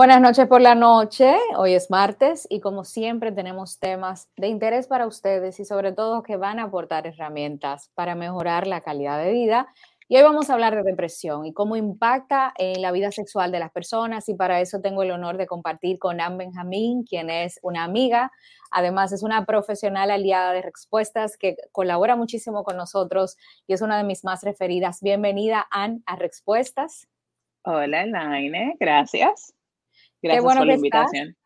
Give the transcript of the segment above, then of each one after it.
Buenas noches por la noche. Hoy es martes y como siempre tenemos temas de interés para ustedes y sobre todo que van a aportar herramientas para mejorar la calidad de vida. Y hoy vamos a hablar de depresión y cómo impacta en la vida sexual de las personas y para eso tengo el honor de compartir con Anne Benjamín, quien es una amiga, además es una profesional aliada de respuestas que colabora muchísimo con nosotros y es una de mis más referidas. Bienvenida, Anne, a Respuestas. Hola, Elaine, gracias. Gracias por la invitación.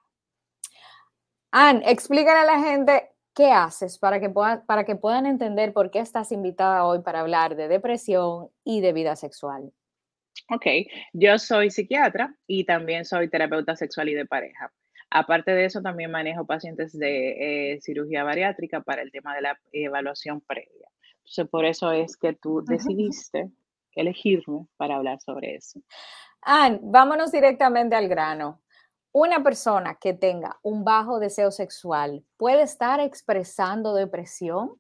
Anne, explícale a la gente qué haces para que, puedan, para que puedan entender por qué estás invitada hoy para hablar de depresión y de vida sexual. Ok, yo soy psiquiatra y también soy terapeuta sexual y de pareja. Aparte de eso, también manejo pacientes de eh, cirugía bariátrica para el tema de la evaluación previa. Entonces, por eso es que tú decidiste elegirme para hablar sobre eso. Anne, vámonos directamente al grano una persona que tenga un bajo deseo sexual puede estar expresando depresión?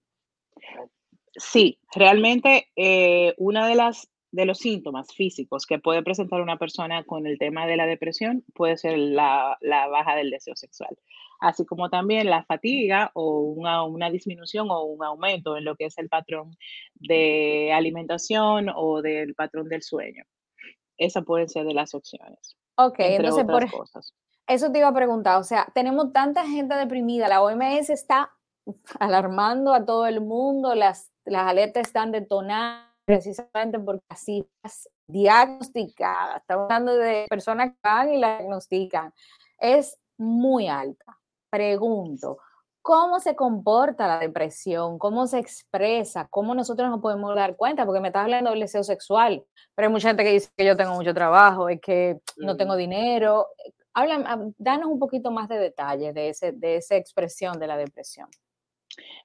Sí, realmente eh, una de las de los síntomas físicos que puede presentar una persona con el tema de la depresión puede ser la, baja del deseo sexual, así como también la fatiga o una, una, disminución o un aumento en lo que es el patrón de alimentación o del patrón del sueño. Esas pueden ser de las opciones. Ok, entonces por, cosas. Eso te iba a preguntar, o sea, tenemos tanta gente deprimida, la OMS está alarmando a todo el mundo, las, las alertas están detonadas precisamente porque así es diagnosticadas, estamos hablando de personas que van y la diagnostican, es muy alta. Pregunto, ¿cómo se comporta la depresión? ¿Cómo se expresa? ¿Cómo nosotros nos podemos dar cuenta? Porque me estás hablando del deseo sexual, pero hay mucha gente que dice que yo tengo mucho trabajo, es que no tengo dinero. Habla, danos un poquito más de detalles de, ese, de esa expresión de la depresión.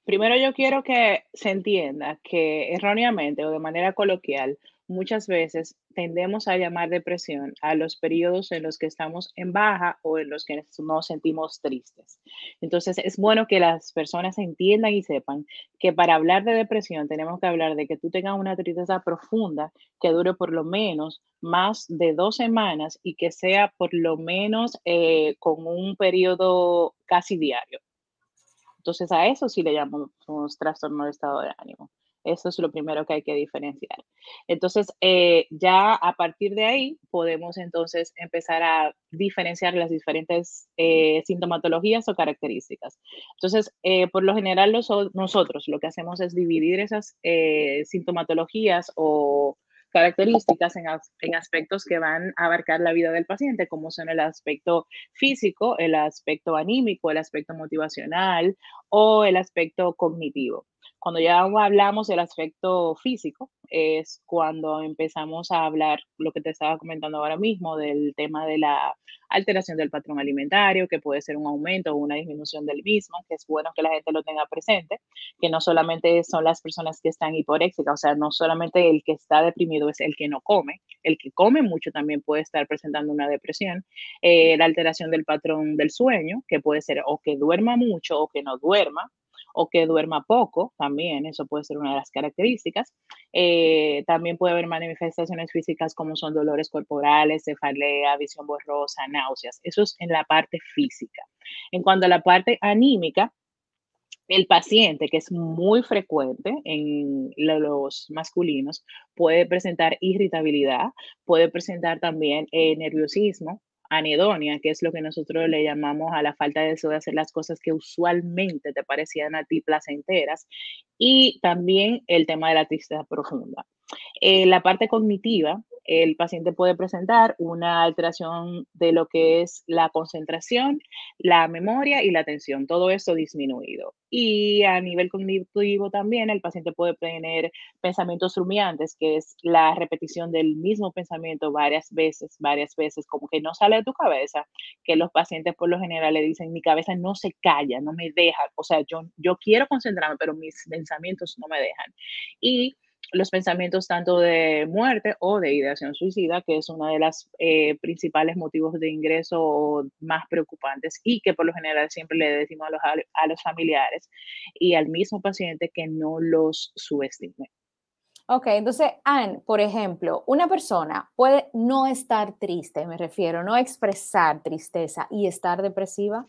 Primero yo quiero que se entienda que erróneamente o de manera coloquial muchas veces tendemos a llamar depresión a los periodos en los que estamos en baja o en los que nos sentimos tristes. Entonces, es bueno que las personas entiendan y sepan que para hablar de depresión tenemos que hablar de que tú tengas una tristeza profunda que dure por lo menos más de dos semanas y que sea por lo menos eh, con un periodo casi diario. Entonces, a eso sí le llamamos trastorno de estado de ánimo. Eso es lo primero que hay que diferenciar. Entonces, eh, ya a partir de ahí podemos entonces empezar a diferenciar las diferentes eh, sintomatologías o características. Entonces, eh, por lo general nosotros lo que hacemos es dividir esas sintomatologías o características en, en, aspectos que van a abarcar la vida del paciente, como son el aspecto físico, el aspecto anímico, el aspecto motivacional o el aspecto cognitivo. Cuando ya hablamos del aspecto físico, es cuando empezamos a hablar lo que te estaba comentando ahora mismo del tema de la alteración del patrón alimentario, que puede ser un aumento o una disminución del mismo, que es bueno que la gente lo tenga presente, que no solamente son las personas que están hiporéxicas, o sea, no solamente el que está deprimido es el que no come, el que come mucho también puede estar presentando una depresión, eh, la alteración del patrón del sueño, que puede ser o que duerma mucho o que no duerma, o que duerma poco, también eso puede ser una de las características. Eh, también puede haber manifestaciones físicas como son dolores corporales, cefalea, visión borrosa, náuseas. Eso es en la parte física. En cuanto a la parte anímica, el paciente, que es muy frecuente en los masculinos, puede presentar irritabilidad, puede presentar también eh, nerviosismo, anedonia, que es lo que nosotros le llamamos a la falta de deseo de hacer las cosas que usualmente te parecían a ti placenteras, y también el tema de la tristeza profunda. Eh, la parte cognitiva, el paciente puede presentar una alteración de lo que es la concentración, la memoria y la atención, todo eso disminuido. Y a nivel cognitivo también el paciente puede tener pensamientos rumiantes, que es la repetición del mismo pensamiento varias veces, varias veces, como que no sale de tu cabeza, que los pacientes por lo general le dicen, mi cabeza no se calla, no me deja, o sea, yo, yo quiero concentrarme, pero mis pensamientos no me dejan. Y los pensamientos tanto de muerte o de ideación suicida, que es uno de los eh, principales motivos de ingreso más preocupantes y que por lo general siempre le decimos a los, a los familiares y al mismo paciente que no los subestime. Ok, entonces, Anne, por ejemplo, una persona puede no estar triste, me refiero, no expresar tristeza y estar depresiva.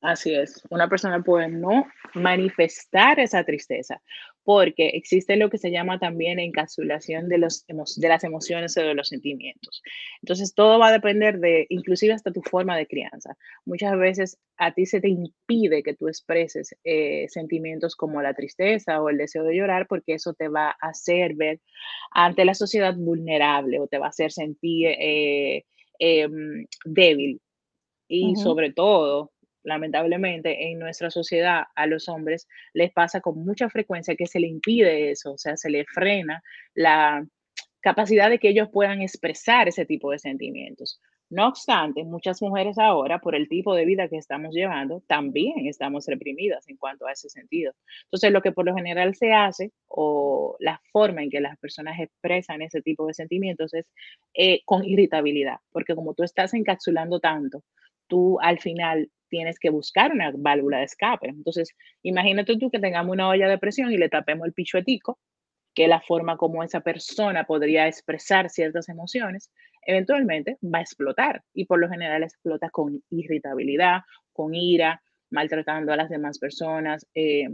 Así es, una persona puede no manifestar esa tristeza porque existe lo que se llama también encapsulación de, los, de las emociones o de los sentimientos. Entonces, todo va a depender de, inclusive hasta tu forma de crianza. Muchas veces a ti se te impide que tú expreses eh, sentimientos como la tristeza o el deseo de llorar porque eso te va a hacer ver ante la sociedad vulnerable o te va a hacer sentir eh, em, débil. Y sobre todo, lamentablemente en nuestra sociedad a los hombres les pasa con mucha frecuencia que se le impide eso, o sea, se le frena la capacidad de que ellos puedan expresar ese tipo de sentimientos. No obstante, muchas mujeres ahora, por el tipo de vida que estamos llevando, también estamos reprimidas en cuanto a ese sentido. Entonces, lo que por lo general se hace o la forma en que las personas expresan ese tipo de sentimientos es eh, con irritabilidad, porque como tú estás encapsulando tanto, tú al final tienes que buscar una válvula de escape. Entonces, imagínate tú que tengamos una olla de presión y le tapemos el pichuetico, que es la forma como esa persona podría expresar ciertas emociones, eventualmente va a explotar y por lo general explota con irritabilidad, con ira, maltratando a las demás personas, eh,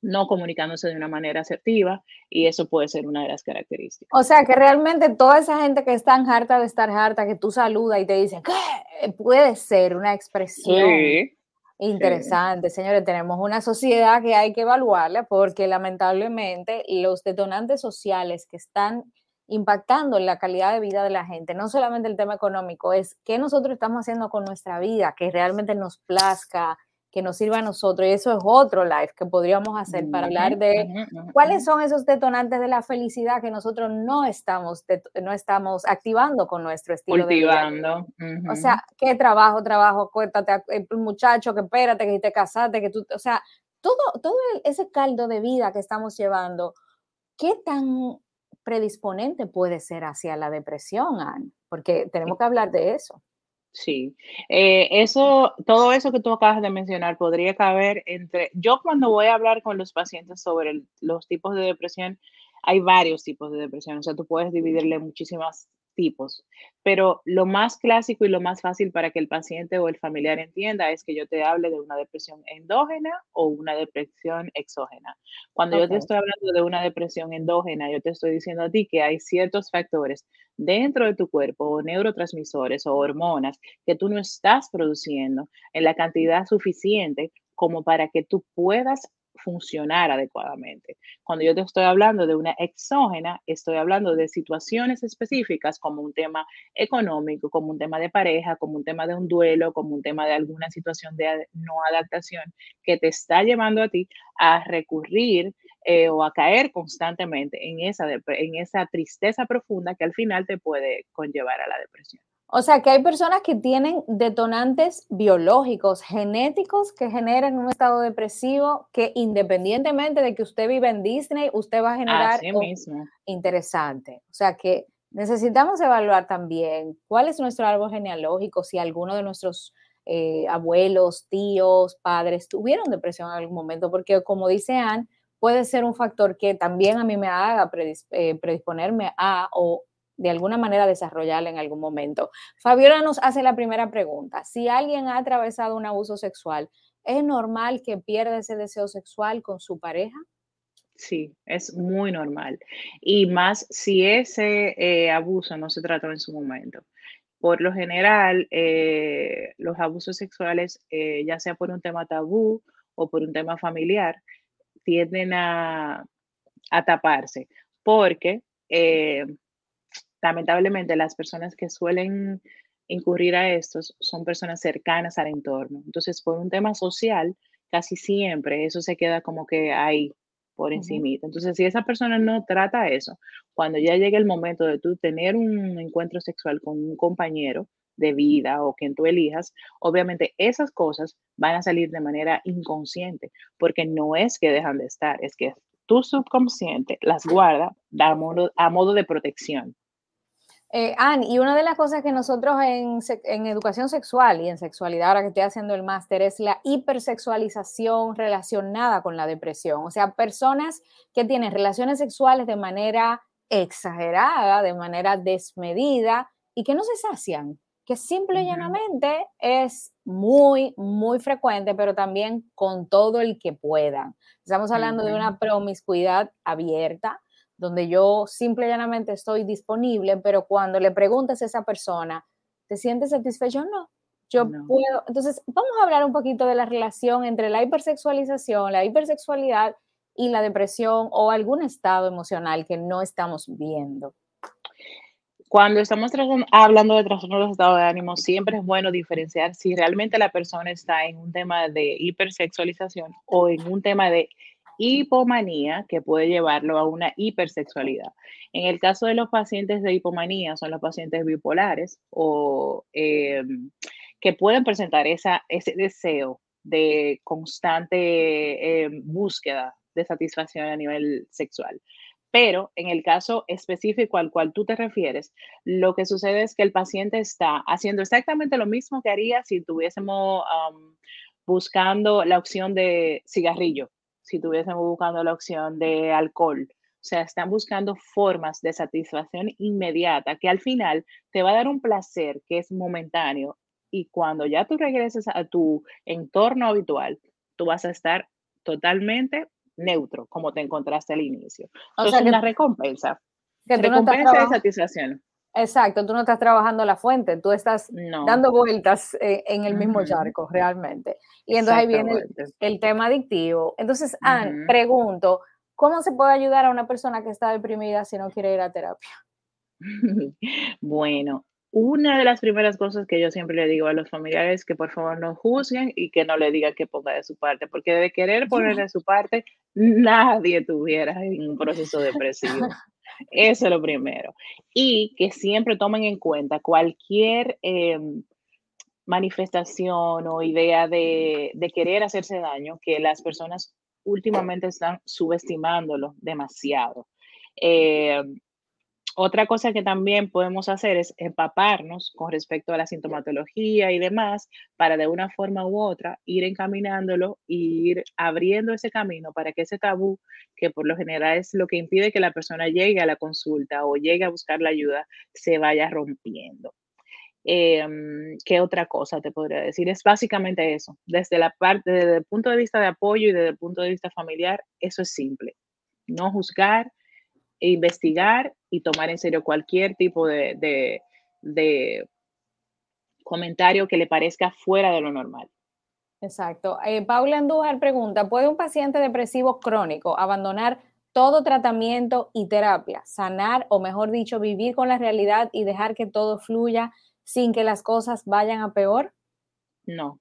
no comunicándose de una manera asertiva y eso puede ser una de las características. O sea que realmente toda esa gente que está harta de estar harta, que tú saludas y te dicen, ¿qué? Puede ser una expresión. Interesante, señores, tenemos una sociedad que hay que evaluarla porque lamentablemente los detonantes sociales que están impactando en la calidad de vida de la gente, no solamente el tema económico, es qué nosotros estamos haciendo con nuestra vida, que realmente nos plazca, que nos sirva a nosotros. Y eso es otro live que podríamos hacer para hablar de cuáles son esos detonantes de la felicidad que nosotros no estamos, no estamos activando con nuestro estilo de vida. O sea, qué trabajo, trabajo, cuéntate, eh, muchacho, que espérate, que te casaste, que tú, o sea, todo, todo ese caldo de vida que estamos llevando, ¿qué tan predisponente puede ser hacia la depresión, Anne? Porque tenemos que hablar de eso. Sí, eh, eso, todo eso que tú acabas de mencionar podría caber entre, yo cuando voy a hablar con los pacientes sobre los tipos de depresión, hay varios tipos de depresión, o sea, tú puedes dividirle muchísimas tipos, pero lo más clásico y lo más fácil para que el paciente o el familiar entienda es que yo te hable de una depresión endógena o una depresión exógena. Cuando yo te estoy hablando de una depresión endógena, yo te estoy diciendo a ti que hay ciertos factores dentro de tu cuerpo o neurotransmisores o hormonas que tú no estás produciendo en la cantidad suficiente como para que tú puedas funcionar adecuadamente. Cuando yo te estoy hablando de una exógena, estoy hablando de situaciones específicas como un tema económico, como un tema de pareja, como un tema de un duelo, como un tema de alguna situación de no adaptación que te está llevando a ti a recurrir eh, o a caer constantemente en esa, en esa tristeza profunda que al final te puede conllevar a la depresión. O sea, que hay personas que tienen detonantes biológicos, genéticos, que generan un estado depresivo que independientemente de que usted vive en Disney, usted va a generar Así mismo. interesante. O sea, que necesitamos evaluar también cuál es nuestro árbol genealógico, si alguno de nuestros eh, abuelos, tíos, padres tuvieron depresión en algún momento, porque como dice Anne, puede ser un factor que también a mí me haga eh, predisponerme a o de alguna manera desarrollarla en algún momento. Fabiola nos hace la primera pregunta. Si alguien ha atravesado un abuso sexual, ¿es normal que pierda ese deseo sexual con su pareja? Sí, es muy normal. Y más si ese eh, abuso no se trató en su momento. Por lo general, eh, los abusos sexuales, eh, ya sea por un tema tabú o por un tema familiar, tienden a, a taparse porque lamentablemente las personas que suelen incurrir a estos son personas cercanas al entorno. Entonces, por un tema social, casi siempre eso se queda como que ahí por encima. Entonces, si esa persona no trata eso, cuando ya llegue el momento de tú tener un encuentro sexual con un compañero de vida o quien tú elijas, obviamente esas cosas van a salir de manera inconsciente, porque no es que dejan de estar, es que tu subconsciente las guarda a modo, a modo de protección. Eh, Anne, y una de las cosas que nosotros en, en, educación sexual y en sexualidad, ahora que estoy haciendo el máster, es la hipersexualización relacionada con la depresión. O sea, personas que tienen relaciones sexuales de manera exagerada, de manera desmedida y que no se sacian, que simple y llanamente es muy, muy frecuente, pero también con todo el que puedan. Estamos hablando de una promiscuidad abierta, donde yo simple y llanamente estoy disponible, pero cuando le preguntas a esa persona, ¿te sientes satisfecho? No. Yo puedo. Entonces, vamos a hablar un poquito de la relación entre la hipersexualización, la hipersexualidad y la depresión o algún estado emocional que no estamos viendo. Cuando estamos hablando de trastornos de estado de ánimo, siempre es bueno diferenciar si realmente la persona está en un tema de hipersexualización o en un tema de hipomanía que puede llevarlo a una hipersexualidad. En el caso de los pacientes de hipomanía, son los pacientes bipolares o eh, que pueden presentar esa, ese deseo de constante eh, búsqueda de satisfacción a nivel sexual. Pero en el caso específico al cual tú te refieres, lo que sucede es que el paciente está haciendo exactamente lo mismo que haría si tuviésemos buscando la opción de cigarrillo si estuviésemos buscando la opción de alcohol. O sea, están buscando formas de satisfacción inmediata que al final te va a dar un placer que es momentáneo y cuando ya tú regreses a tu entorno habitual, tú vas a estar totalmente neutro, como te encontraste al inicio. O sea, es una recompensa. Que recompensa de satisfacción. Exacto, tú no estás trabajando la fuente, tú estás dando vueltas eh, en el mismo charco realmente. Y entonces ahí viene el, tema adictivo. Entonces, Anne, pregunto, ¿cómo se puede ayudar a una persona que está deprimida si no quiere ir a terapia? bueno, una de las primeras cosas que yo siempre le digo a los familiares es que por favor no juzguen y que no le digan que ponga de su parte, porque de querer poner de su parte, nadie tuviera un proceso depresivo. Eso es lo primero. Y que siempre tomen en cuenta cualquier em, manifestación o idea de, querer hacerse daño, que las personas últimamente están subestimándolo demasiado. Em, otra cosa que también podemos hacer es empaparnos con respecto a la sintomatología y demás para de una forma u otra ir encaminándolo e ir abriendo ese camino para que ese tabú, que por lo general es lo que impide que la persona llegue a la consulta o llegue a buscar la ayuda, se vaya rompiendo. Em, ¿Qué otra cosa te podría decir? Es básicamente eso. Desde la parte, desde el punto de vista de apoyo y desde el punto de vista familiar, eso es simple. No juzgar, e investigar y tomar en serio cualquier tipo de, comentario que le parezca fuera de lo normal. Exacto. Eh, Paula Andújar pregunta, ¿puede un paciente depresivo crónico abandonar todo tratamiento y terapia, sanar o mejor dicho, vivir con la realidad y dejar que todo fluya sin que las cosas vayan a peor? No.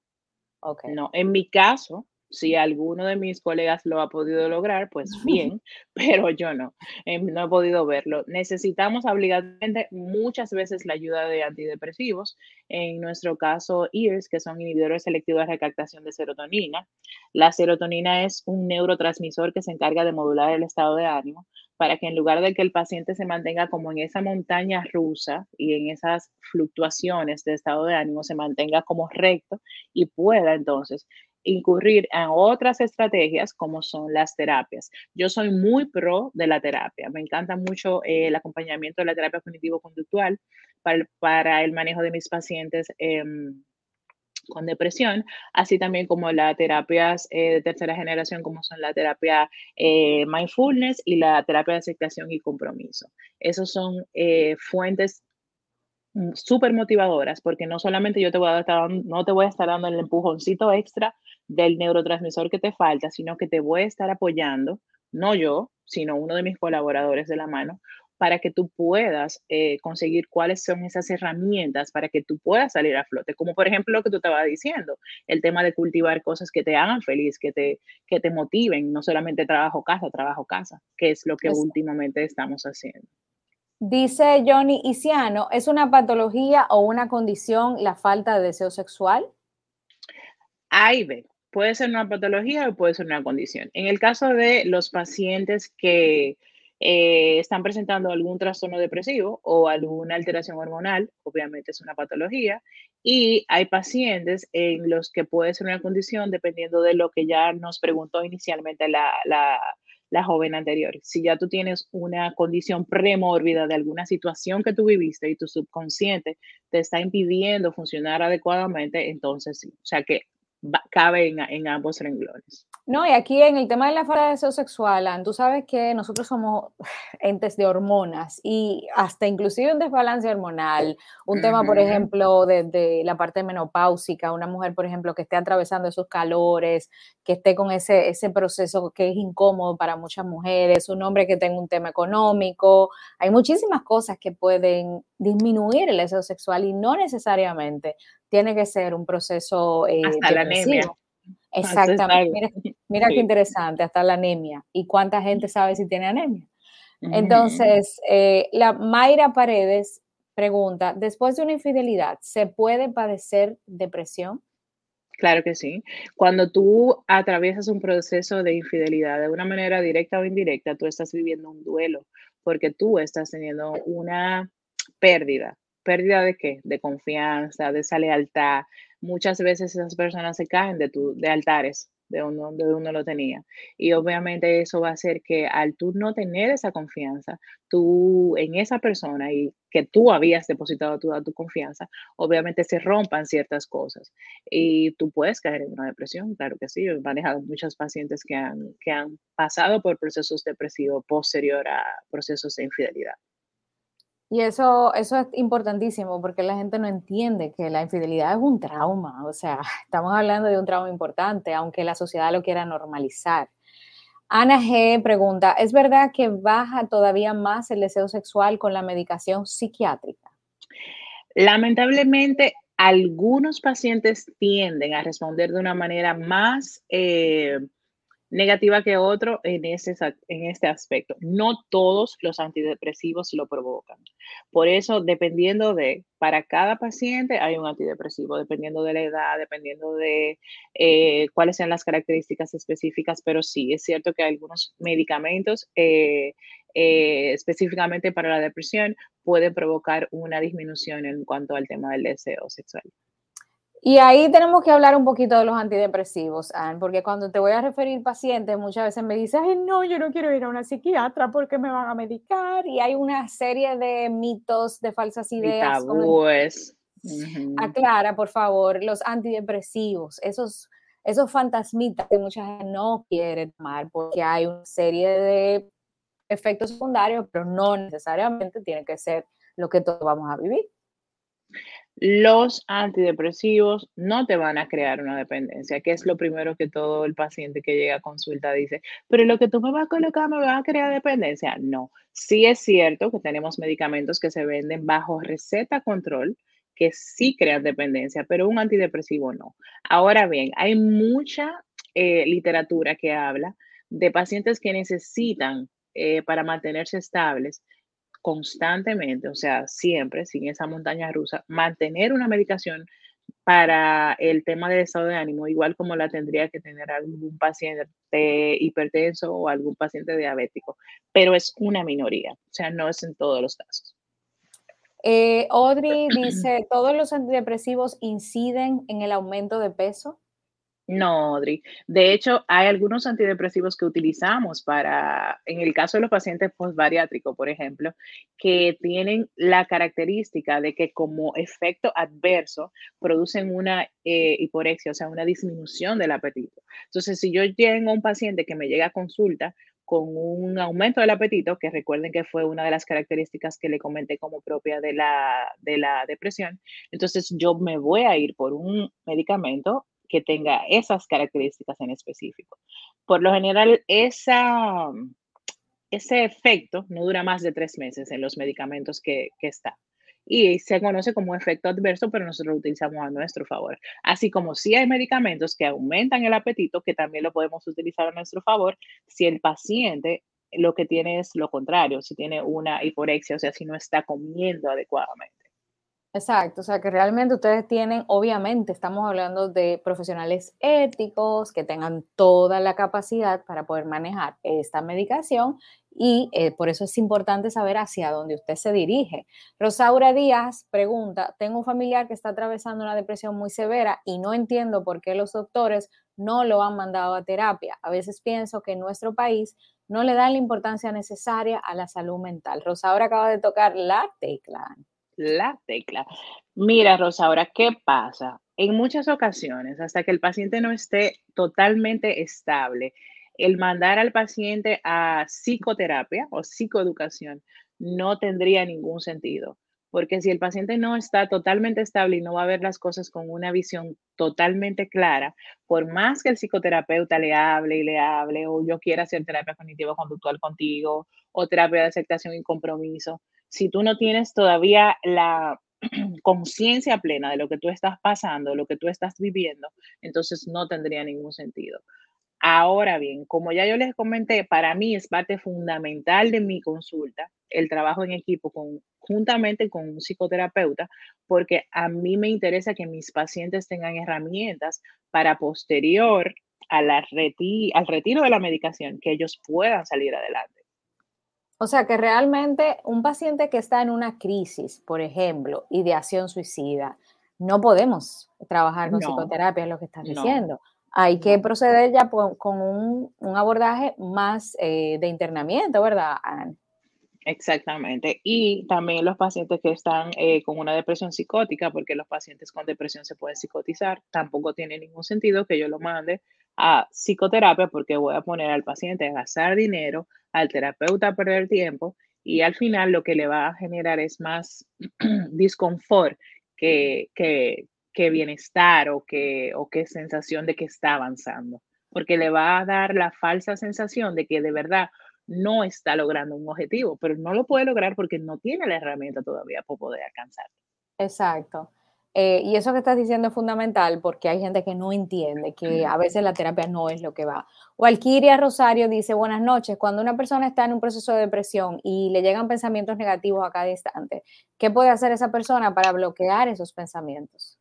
Okay. No, en mi caso, si alguno de mis colegas lo ha podido lograr, pues bien, pero yo no, em, no he podido verlo. Necesitamos obligatoriamente muchas veces la ayuda de antidepresivos, en nuestro caso EARS, que son inhibidores selectivos de recaptación de serotonina. La serotonina es un neurotransmisor que se encarga de modular el estado de ánimo para que en lugar de que el paciente se mantenga como en esa montaña rusa y en esas fluctuaciones de estado de ánimo, se mantenga como recto y pueda entonces incurrir en otras estrategias como son las terapias. Yo soy muy pro de la terapia. Me encanta mucho eh, el acompañamiento de la terapia cognitivo-conductual para, el manejo de mis pacientes. Em, con depresión, así también como las terapias eh, de tercera generación, como son la terapia eh, mindfulness y la terapia de aceptación y compromiso. Esos son fuentes mm, súper motivadoras porque no solamente yo te voy a estar, no te voy a estar dando el empujoncito extra del neurotransmisor que te falta, sino que te voy a estar apoyando, no yo, sino uno de mis colaboradores de la mano, para que tú puedas eh, conseguir cuáles son esas herramientas para que tú puedas salir a flote. Como por ejemplo lo que tú estabas diciendo, el tema de cultivar cosas que te hagan feliz, que te, que te motiven, no solamente trabajo casa, trabajo casa, que es lo que últimamente estamos haciendo. Dice Johnny Isiano, ¿es una patología o una condición la falta de deseo sexual? Ahí ve, puede ser una patología o puede ser una condición. En el caso de los pacientes que, eh, están presentando algún trastorno depresivo o alguna alteración hormonal, obviamente es una patología, y hay pacientes en los que puede ser una condición dependiendo de lo que ya nos preguntó inicialmente la, la joven anterior. Si ya tú tienes una condición premórbida de alguna situación que tú viviste y tu subconsciente te está impidiendo funcionar adecuadamente, entonces sí. O sea que cabe en, ambos renglones. No, y aquí en el tema de la falta de deseo sexual, tú sabes que nosotros somos entes de hormonas y hasta inclusive un desbalance hormonal, un tema, por ejemplo, de, la parte menopáusica, una mujer, por ejemplo, que esté atravesando esos calores, que esté con ese, ese proceso que es incómodo para muchas mujeres, un hombre que tenga un tema económico, hay muchísimas cosas que pueden disminuir el deseo sexual y no necesariamente tiene que ser un proceso eh, hasta la anemia. Exactamente. Mira, qué interesante, hasta la anemia. ¿Y cuánta gente sabe si tiene anemia? Entonces, eh, la Mayra Paredes pregunta, después de una infidelidad, ¿se puede padecer depresión? Claro que sí. Cuando tú atraviesas un proceso de infidelidad de una manera directa o indirecta, tú estás viviendo un duelo porque tú estás teniendo una pérdida pérdida de qué? De confianza, de esa lealtad. Muchas veces esas personas se caen de, tu, de altares de donde uno lo tenía. Y obviamente eso va a hacer que al tú no tener esa confianza, tú en esa persona y que tú habías depositado toda tu confianza, obviamente se rompan ciertas cosas. Y tú puedes caer en una depresión, claro que sí. He manejado muchos pacientes que han, que han pasado por procesos depresivos posterior a procesos de infidelidad. Y eso, eso es importantísimo porque la gente no entiende que la infidelidad es un trauma. O sea, estamos hablando de un trauma importante, aunque la sociedad lo quiera normalizar. Ana G pregunta, ¿es verdad que baja todavía más el deseo sexual con la medicación psiquiátrica? Lamentablemente, algunos pacientes tienden a responder de una manera más eh, negativa que otro en, ese, en este aspecto. No todos los antidepresivos lo provocan. Por eso, dependiendo de, para cada paciente hay un antidepresivo, dependiendo de la edad, dependiendo de eh, cuáles sean las características específicas, pero sí, es cierto que algunos medicamentos eh, eh, específicamente para la depresión pueden provocar una disminución en cuanto al tema del deseo sexual. Y ahí tenemos que hablar un poquito de los antidepresivos, Anne, porque cuando te voy a referir pacientes, muchas veces me dicen, ay, no, yo no quiero ir a una psiquiatra porque me van a medicar. Y hay una serie de mitos, de falsas ideas. Tabúes. Aclara, por favor, los antidepresivos, esos, esos fantasmitas que mucha gente no quiere tomar porque hay una serie de efectos secundarios, pero no necesariamente tiene que ser lo que todos vamos a vivir. Los antidepresivos no te van a crear una dependencia, que es lo primero que todo el paciente que llega a consulta dice, pero lo que tú me vas a colocar me va a crear dependencia. No, sí es cierto que tenemos medicamentos que se venden bajo receta control, que sí crean dependencia, pero un antidepresivo no. Ahora bien, hay mucha eh, literatura que habla de pacientes que necesitan eh, para mantenerse estables constantemente, o sea, siempre, sin esa montaña rusa, mantener una medicación para el tema del estado de ánimo, igual como la tendría que tener algún paciente hipertenso o algún paciente diabético, pero es una minoría, o sea, no es en todos los casos. Eh, Audrey dice, ¿todos los antidepresivos inciden en el aumento de peso? No, Audrey. De hecho, hay algunos antidepresivos que utilizamos para, en el caso de los pacientes postbariátricos, por ejemplo, que tienen la característica de que como efecto adverso producen una eh, hiporexia, o sea, una disminución del apetito. Entonces, si yo tengo un paciente que me llega a consulta con un aumento del apetito, que recuerden que fue una de las características que le comenté como propia de la, de la depresión, entonces yo me voy a ir por un medicamento que tenga esas características en específico. Por lo general, ese efecto no dura más de tres meses en los medicamentos que está. Y se conoce como efecto adverso, pero nosotros lo utilizamos a nuestro favor. Así como si hay medicamentos que aumentan el apetito, que también lo podemos utilizar a nuestro favor si el paciente lo que tiene es lo contrario, si tiene una hiporexia, o sea, si no está comiendo adecuadamente. Exacto, o sea que realmente ustedes tienen, obviamente estamos hablando de profesionales éticos que tengan toda la capacidad para poder manejar esta medicación y eh, por eso es importante saber hacia dónde usted se dirige. Rosaura Díaz pregunta, tengo un familiar que está atravesando una depresión muy severa y no entiendo por qué los doctores no lo han mandado a terapia. A veces pienso que en nuestro país no le dan la importancia necesaria a la salud mental. Rosaura acaba de tocar la tecla. La tecla. Mira, Rosaura, ¿qué pasa? En muchas ocasiones, hasta que el paciente no esté totalmente estable, el mandar al paciente a psicoterapia o psicoeducación no tendría ningún sentido, porque si el paciente no está totalmente estable y no va a ver las cosas con una visión totalmente clara, por más que el psicoterapeuta le hable y le hable, o yo quiera hacer terapia cognitivo-conductual contigo, o terapia de aceptación y compromiso, si tú no tienes todavía la conciencia plena de lo que tú estás pasando, lo que tú estás viviendo, entonces no tendría ningún sentido. Ahora bien, como ya yo les comenté, para mí es parte fundamental de mi consulta el trabajo en equipo con, juntamente con un psicoterapeuta, porque a mí me interesa que mis pacientes tengan herramientas para posterior a la al retiro de la medicación, que ellos puedan salir adelante. O sea que realmente un paciente que está en una crisis, por ejemplo, ideación suicida, no podemos trabajar con psicoterapia, es lo que estás diciendo. Hay que proceder ya con un, abordaje más eh, de internamiento, ¿verdad, Exactamente. Y también los pacientes que están eh, con una depresión psicótica, porque los pacientes con depresión se pueden psicotizar, tampoco tiene ningún sentido que yo lo mande a psicoterapia porque voy a poner al paciente a gastar dinero, al terapeuta perder tiempo y al final lo que le va a generar es más disconfort que, que, qué bienestar o qué, o qué sensación de que está avanzando, porque le va a dar la falsa sensación de que de verdad no está logrando un objetivo, pero no lo puede lograr porque no tiene la herramienta todavía para poder alcanzar. Exacto. Eh, y eso que estás diciendo es fundamental porque hay gente que no entiende que a veces la terapia no es lo que va. Walkiria Rosario dice, buenas noches, cuando una persona está en un proceso de depresión y le llegan pensamientos negativos a cada instante, ¿qué puede hacer esa persona para bloquear esos pensamientos?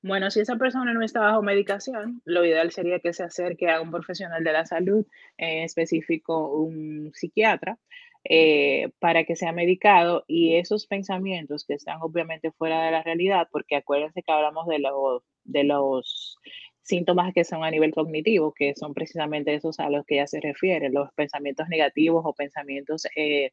Bueno, si esa persona no está bajo medicación, lo ideal sería que se acerque a un profesional de la salud, en específico un psiquiatra, eh, para que sea medicado y esos pensamientos que están obviamente fuera de la realidad, porque acuérdense que hablamos de los, de los síntomas que son a nivel cognitivo, que son precisamente esos a los que ya se refiere, los pensamientos negativos o pensamientos eh,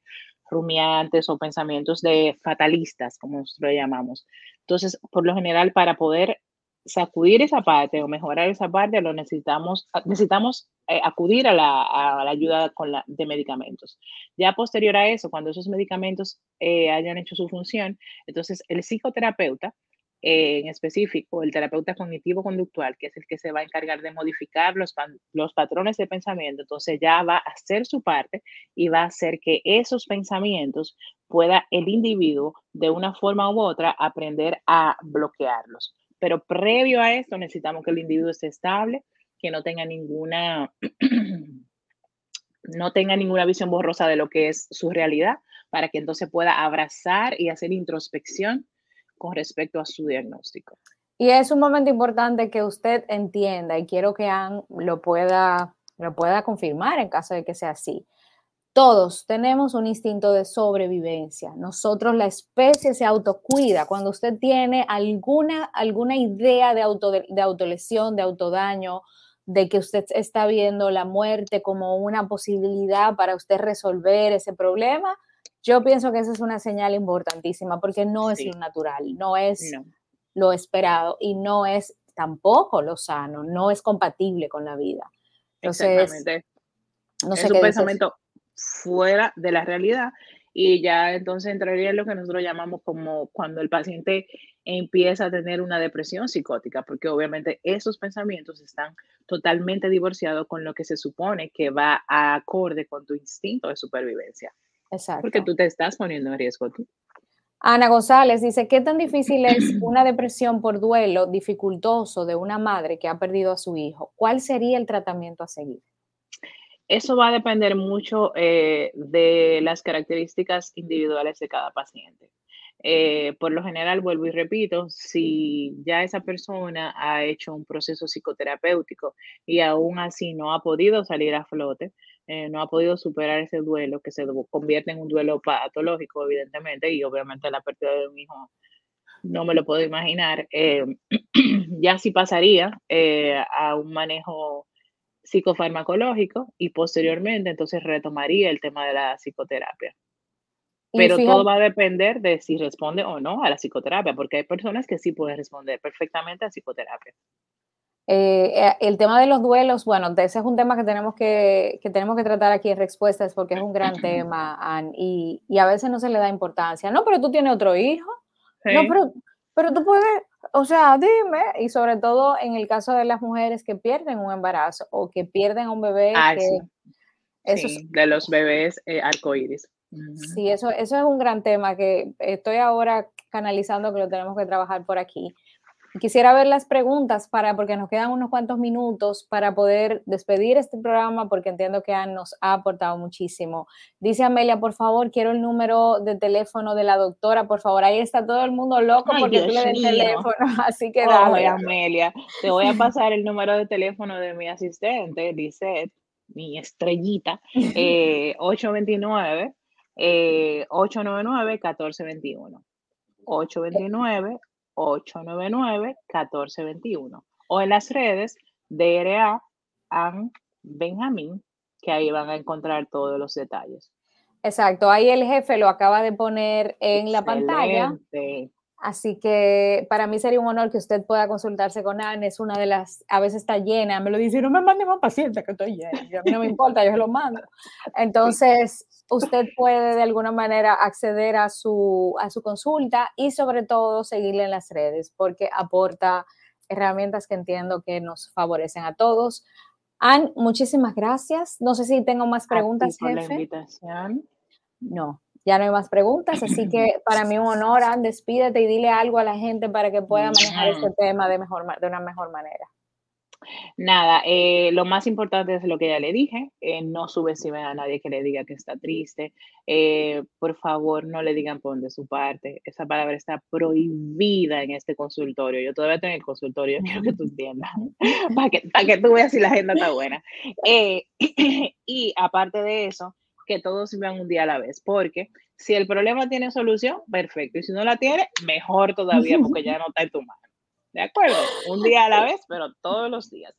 rumiantes o pensamientos de fatalistas, como nosotros lo llamamos. Entonces, por lo general, para poder sacudir esa parte o mejorar esa parte, lo necesitamos, necesitamos eh, acudir a la, ayuda con la, de medicamentos. Ya posterior a eso, cuando esos medicamentos eh, hayan hecho su función, entonces el psicoterapeuta, eh, en específico, el terapeuta cognitivo-conductual, que es el que se va a encargar de modificar los, los patrones de pensamiento, entonces ya va a hacer su parte y va a hacer que esos pensamientos pueda el individuo de una forma u otra aprender a bloquearlos. Pero previo a esto necesitamos que el individuo esté estable, que no tenga ninguna, no tenga ninguna visión borrosa de lo que es su realidad, para que entonces pueda abrazar y hacer introspección con respecto a su diagnóstico. Y es un momento importante que usted entienda, y quiero que pueda, lo pueda confirmar en caso de que sea así todos tenemos un instinto de sobrevivencia. Nosotros, la especie se autocuida. Cuando usted tiene alguna, alguna idea de, auto, de autolesión, de autodaño, de que usted está viendo la muerte como una posibilidad para usted resolver ese problema, yo pienso que esa es una señal importantísima porque no es lo natural, no es lo esperado y no es tampoco lo sano, no es compatible con la vida. Exactamente. No sé es un pensamiento fuera de la realidad y ya entonces entraría en lo que nosotros llamamos como cuando el paciente empieza a tener una depresión psicótica, porque obviamente esos pensamientos están totalmente divorciados con lo que se supone que va a acorde con tu instinto de supervivencia. Exacto. Porque tú te estás poniendo en riesgo tú. Ana González dice, ¿qué tan difícil es una depresión por duelo dificultoso de una madre que ha perdido a su hijo? ¿Cuál sería el tratamiento a seguir? Eso va a depender mucho eh, de las características individuales de cada paciente. Eh, por lo general, vuelvo y repito, si ya esa persona ha hecho un proceso psicoterapéutico y aún así no ha podido salir a flote, eh, no ha podido superar ese duelo, que se convierte en un duelo patológico, evidentemente, y obviamente la pérdida de un hijo no me lo puedo imaginar, ya sí pasaría a un manejo psicofarmacológico y posteriormente entonces retomaría el tema de la psicoterapia. Pero todo va a depender de si responde o no a la psicoterapia, porque hay personas que sí pueden responder perfectamente a psicoterapia. Eh, eh, el tema de los duelos, bueno, ese es un tema que tenemos que, que, tenemos que tratar aquí en respuestas porque es un gran tema y, y, a veces no se le da importancia. No, pero tú tienes otro hijo. No, pero, pero tú puedes, o sea, dime, y sobre todo en el caso de las mujeres que pierden un embarazo o que pierden un bebé. Ah, sí. de los bebés eh, arcoíris. Sí, eso, eso es un gran tema que estoy ahora canalizando que lo tenemos que trabajar por aquí. Quisiera ver las preguntas para, porque nos quedan unos cuantos minutos para poder despedir este programa, porque entiendo que nos ha aportado muchísimo. Dice Amelia, por favor, quiero el número de teléfono de la doctora, por favor. Ahí está todo el mundo loco porque tú le el teléfono, así que dale. Amelia, te voy a pasar el número de teléfono de mi asistente, Lisette, mi estrellita, 829 899 1421. 829 899-1421 o en las redes DRA and Benjamín, que ahí van a encontrar todos los detalles. Exacto, ahí el jefe lo acaba de poner en la pantalla. Así que para mí sería un honor que usted pueda consultarse con Anne. Es una de las, a veces está llena, me lo dice, no me mande más pacientes que estoy llena. a mí no me importa, yo se lo mando. Entonces, usted puede de alguna manera acceder a su, a su consulta y sobre todo seguirle en las redes porque aporta herramientas que entiendo que nos favorecen a todos. Anne, muchísimas gracias. No sé si tengo más preguntas, por jefe. La invitación. No, ya no hay más preguntas, así que para mí un honor, Anne, despídete y dile algo a la gente para que pueda manejar este tema de, mejor, de una mejor manera. Nada, eh, lo más importante es lo que ya le dije, eh, no subestimen a nadie que le diga que está triste, eh, por favor no le digan por de su parte, esa palabra está prohibida en este consultorio, yo todavía tengo el consultorio, quiero que tú entiendas, para que, para que tú veas si la agenda está buena. y aparte de eso, que todos vivan un día a la vez, porque si el problema tiene solución, perfecto, y si no la tiene, mejor todavía, porque ya no está en tu mano. ¿De acuerdo? Un día a la vez, pero todos los días.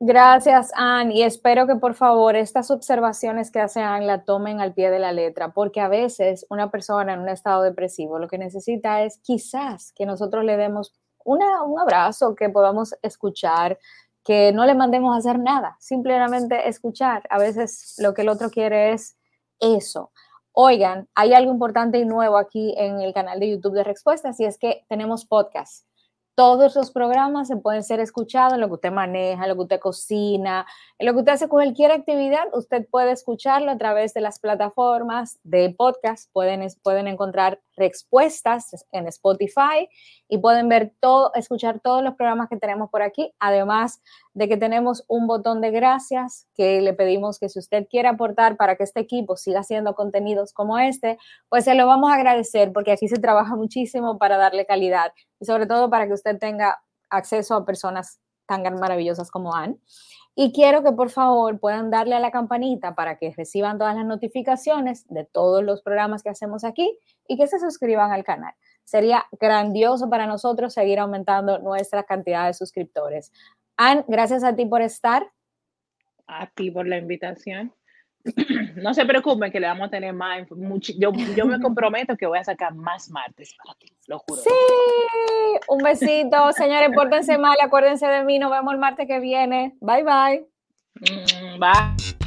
Gracias, Anne, y espero que por favor estas observaciones que hace Anne la tomen al pie de la letra, porque a veces una persona en un estado depresivo lo que necesita es quizás que nosotros le demos una, un abrazo, que podamos escuchar, que no le mandemos a hacer nada, simplemente escuchar. A veces lo que el otro quiere es eso. Oigan, hay algo importante y nuevo aquí en el canal de YouTube de Respuestas y es que tenemos podcast. Todos los programas se pueden ser escuchados en lo que usted maneja, en lo que usted cocina, en lo que usted hace cualquier actividad. Usted puede escucharlo a través de las plataformas de podcast. Pueden, pueden encontrar respuestas en Spotify y pueden ver todo, escuchar todos los programas que tenemos por aquí. Además de que tenemos un botón de gracias que le pedimos que si usted quiere aportar para que este equipo siga haciendo contenidos como este, pues se lo vamos a agradecer porque aquí se trabaja muchísimo para darle calidad y sobre todo para que usted tenga acceso a personas tan maravillosas como Anne. Y quiero que por favor puedan darle a la campanita para que reciban todas las notificaciones de todos los programas que hacemos aquí y que se suscriban al canal. Sería grandioso para nosotros seguir aumentando nuestra cantidad de suscriptores. Anne, gracias a ti por estar. A ti por la invitación. No se preocupen que le vamos a tener más. yo, yo me comprometo que voy a sacar más martes para ti, lo juro. Sí, un besito, señores, pórtense mal, acuérdense de mí, nos vemos el martes que viene. Bye bye. Mm, bye.